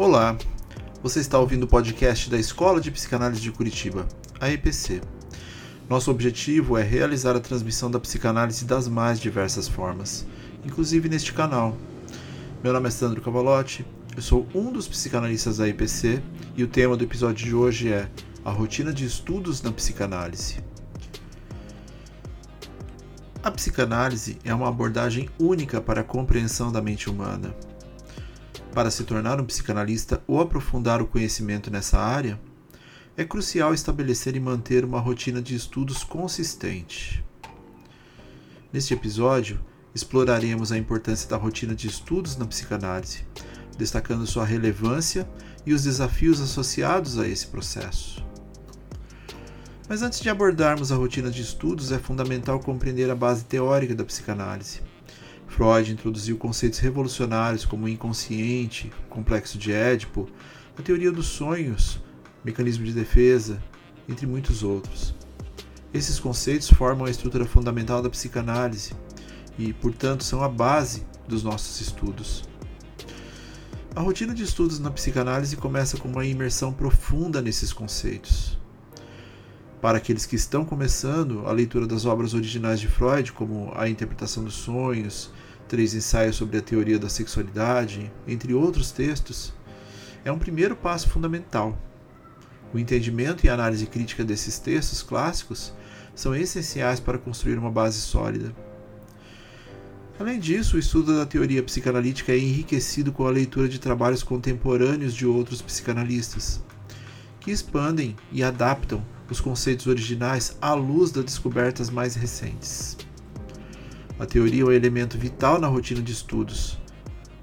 Olá, você está ouvindo o podcast da Escola de Psicanálise de Curitiba, a EPC. Nosso objetivo é realizar a transmissão da psicanálise das mais diversas formas, inclusive neste canal. Meu nome é Sandro Cavalotti, eu sou um dos psicanalistas da EPC e o tema do episódio de hoje é a rotina de estudos na psicanálise. A psicanálise é uma abordagem única para a compreensão da mente humana para se tornar um psicanalista ou aprofundar o conhecimento nessa área, é crucial estabelecer e manter uma rotina de estudos consistente. Neste episódio, exploraremos a importância da rotina de estudos na psicanálise, destacando sua relevância e os desafios associados a esse processo. Mas antes de abordarmos a rotina de estudos, é fundamental compreender a base teórica da psicanálise Freud introduziu conceitos revolucionários como o inconsciente, complexo de Édipo, a teoria dos sonhos, mecanismo de defesa, entre muitos outros. Esses conceitos formam a estrutura fundamental da psicanálise e, portanto, são a base dos nossos estudos. A rotina de estudos na psicanálise começa com uma imersão profunda nesses conceitos. Para aqueles que estão começando a leitura das obras originais de Freud, como A Interpretação dos Sonhos, Três Ensaios sobre a Teoria da Sexualidade, entre outros textos, é um primeiro passo fundamental. O entendimento e análise crítica desses textos clássicos são essenciais para construir uma base sólida. Além disso, o estudo da teoria psicanalítica é enriquecido com a leitura de trabalhos contemporâneos de outros psicanalistas, que expandem e adaptam os conceitos originais à luz das descobertas mais recentes. A teoria é um elemento vital na rotina de estudos,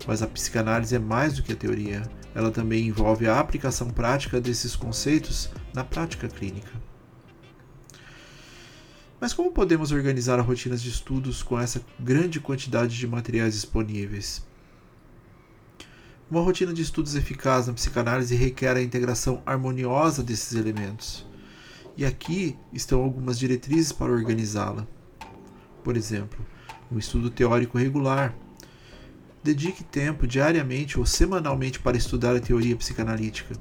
mas a psicanálise é mais do que a teoria. Ela também envolve a aplicação prática desses conceitos na prática clínica. Mas como podemos organizar a rotina de estudos com essa grande quantidade de materiais disponíveis? Uma rotina de estudos eficaz na psicanálise requer a integração harmoniosa desses elementos. E aqui estão algumas diretrizes para organizá-la. Por exemplo, um estudo teórico regular. Dedique tempo diariamente ou semanalmente para estudar a teoria psicanalítica.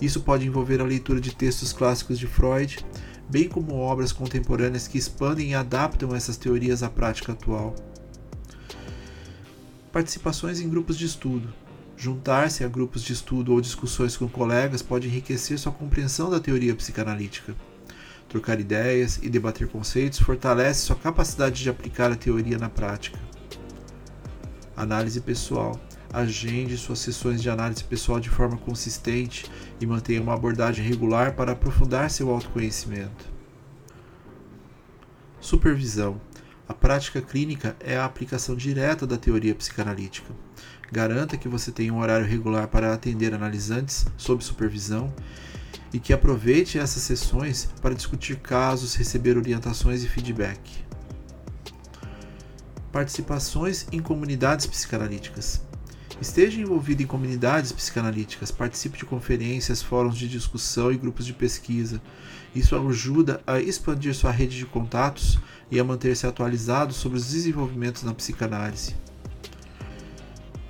Isso pode envolver a leitura de textos clássicos de Freud, bem como obras contemporâneas que expandem e adaptam essas teorias à prática atual. Participações em grupos de estudo. Juntar-se a grupos de estudo ou discussões com colegas pode enriquecer sua compreensão da teoria psicanalítica. Trocar ideias e debater conceitos fortalece sua capacidade de aplicar a teoria na prática. Análise pessoal. Agende suas sessões de análise pessoal de forma consistente e mantenha uma abordagem regular para aprofundar seu autoconhecimento. Supervisão. A prática clínica é a aplicação direta da teoria psicanalítica. Garanta que você tenha um horário regular para atender analisantes sob supervisão e que aproveite essas sessões para discutir casos, receber orientações e feedback. Participações em comunidades psicanalíticas. Esteja envolvido em comunidades psicanalíticas, participe de conferências, fóruns de discussão e grupos de pesquisa. Isso ajuda a expandir sua rede de contatos e a manter-se atualizado sobre os desenvolvimentos na psicanálise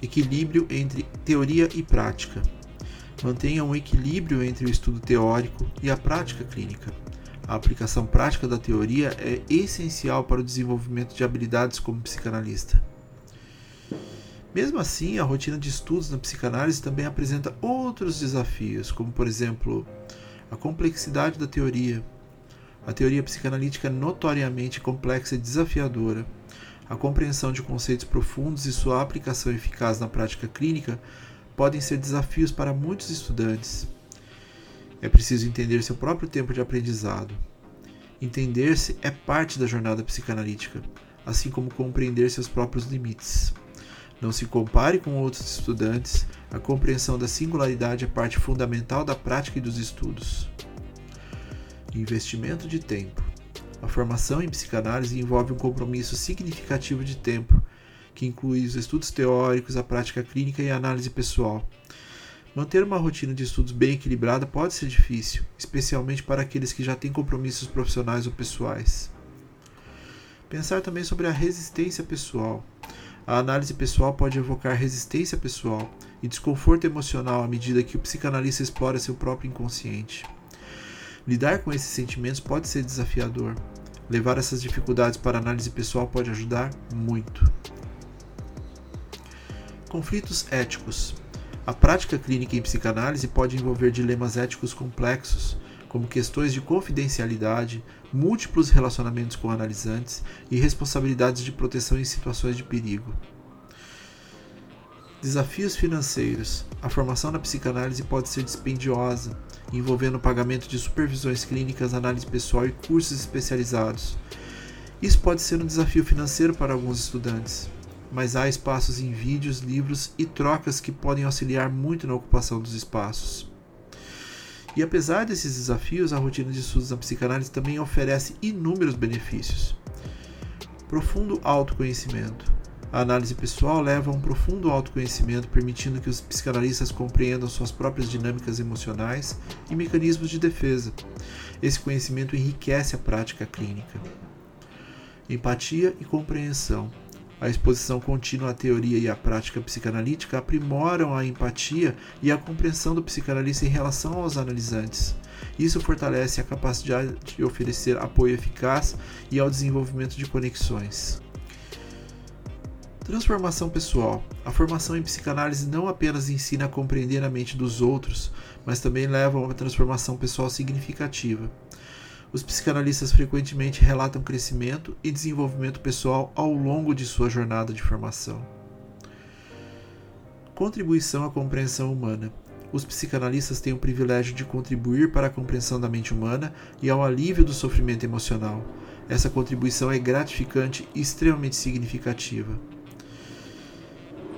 equilíbrio entre teoria e prática. Mantenha um equilíbrio entre o estudo teórico e a prática clínica. A aplicação prática da teoria é essencial para o desenvolvimento de habilidades como psicanalista. Mesmo assim, a rotina de estudos na psicanálise também apresenta outros desafios, como, por exemplo, a complexidade da teoria. A teoria psicanalítica é notoriamente complexa e desafiadora a compreensão de conceitos profundos e sua aplicação eficaz na prática clínica podem ser desafios para muitos estudantes. É preciso entender seu próprio tempo de aprendizado. Entender-se é parte da jornada psicanalítica, assim como compreender seus próprios limites. Não se compare com outros estudantes, a compreensão da singularidade é parte fundamental da prática e dos estudos. Investimento de tempo. A formação em psicanálise envolve um compromisso significativo de tempo, que inclui os estudos teóricos, a prática clínica e a análise pessoal. Manter uma rotina de estudos bem equilibrada pode ser difícil, especialmente para aqueles que já têm compromissos profissionais ou pessoais. Pensar também sobre a resistência pessoal. A análise pessoal pode evocar resistência pessoal, e desconforto emocional à medida que o psicanalista explora seu próprio inconsciente. Lidar com esses sentimentos pode ser desafiador. Levar essas dificuldades para a análise pessoal pode ajudar muito. Conflitos éticos. A prática clínica em psicanálise pode envolver dilemas éticos complexos, como questões de confidencialidade, múltiplos relacionamentos com analisantes e responsabilidades de proteção em situações de perigo. Desafios financeiros. A formação na psicanálise pode ser dispendiosa, envolvendo pagamento de supervisões clínicas, análise pessoal e cursos especializados. Isso pode ser um desafio financeiro para alguns estudantes, mas há espaços em vídeos, livros e trocas que podem auxiliar muito na ocupação dos espaços. E apesar desses desafios, a rotina de estudos na psicanálise também oferece inúmeros benefícios. Profundo autoconhecimento. A análise pessoal leva a um profundo autoconhecimento, permitindo que os psicanalistas compreendam suas próprias dinâmicas emocionais e mecanismos de defesa. Esse conhecimento enriquece a prática clínica. Empatia e compreensão. A exposição contínua à teoria e à prática psicanalítica aprimoram a empatia e a compreensão do psicanalista em relação aos analisantes. Isso fortalece a capacidade de oferecer apoio eficaz e ao desenvolvimento de conexões. Transformação pessoal. A formação em psicanálise não apenas ensina a compreender a mente dos outros, mas também leva a uma transformação pessoal significativa. Os psicanalistas frequentemente relatam crescimento e desenvolvimento pessoal ao longo de sua jornada de formação. Contribuição à compreensão humana. Os psicanalistas têm o privilégio de contribuir para a compreensão da mente humana e ao alívio do sofrimento emocional. Essa contribuição é gratificante e extremamente significativa.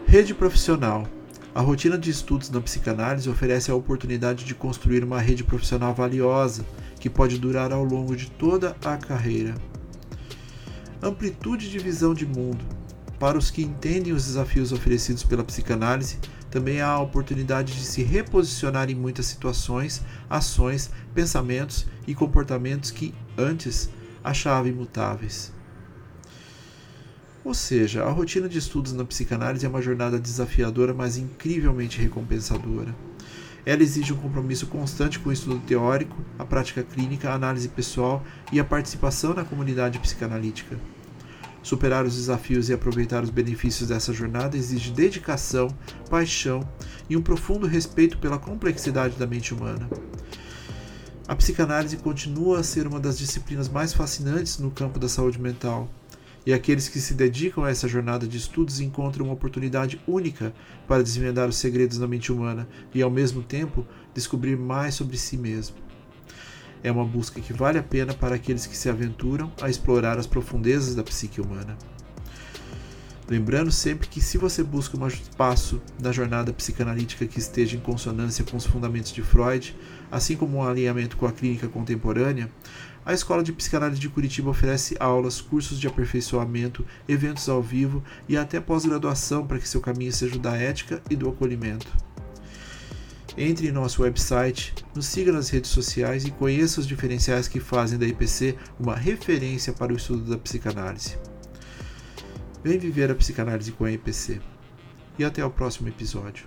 Rede profissional. A rotina de estudos na psicanálise oferece a oportunidade de construir uma rede profissional valiosa, que pode durar ao longo de toda a carreira. Amplitude de visão de mundo. Para os que entendem os desafios oferecidos pela psicanálise, também há a oportunidade de se reposicionar em muitas situações, ações, pensamentos e comportamentos que antes achava imutáveis. Ou seja, a rotina de estudos na psicanálise é uma jornada desafiadora, mas incrivelmente recompensadora. Ela exige um compromisso constante com o estudo teórico, a prática clínica, a análise pessoal e a participação na comunidade psicanalítica. Superar os desafios e aproveitar os benefícios dessa jornada exige dedicação, paixão e um profundo respeito pela complexidade da mente humana. A psicanálise continua a ser uma das disciplinas mais fascinantes no campo da saúde mental e aqueles que se dedicam a essa jornada de estudos encontram uma oportunidade única para desvendar os segredos da mente humana e, ao mesmo tempo, descobrir mais sobre si mesmo. É uma busca que vale a pena para aqueles que se aventuram a explorar as profundezas da psique humana. Lembrando sempre que, se você busca um espaço na jornada psicanalítica que esteja em consonância com os fundamentos de Freud, assim como um alinhamento com a clínica contemporânea, a Escola de Psicanálise de Curitiba oferece aulas, cursos de aperfeiçoamento, eventos ao vivo e até pós-graduação para que seu caminho seja o da ética e do acolhimento. Entre em nosso website, nos siga nas redes sociais e conheça os diferenciais que fazem da IPC uma referência para o estudo da psicanálise. Vem viver a psicanálise com a IPC. E até o próximo episódio.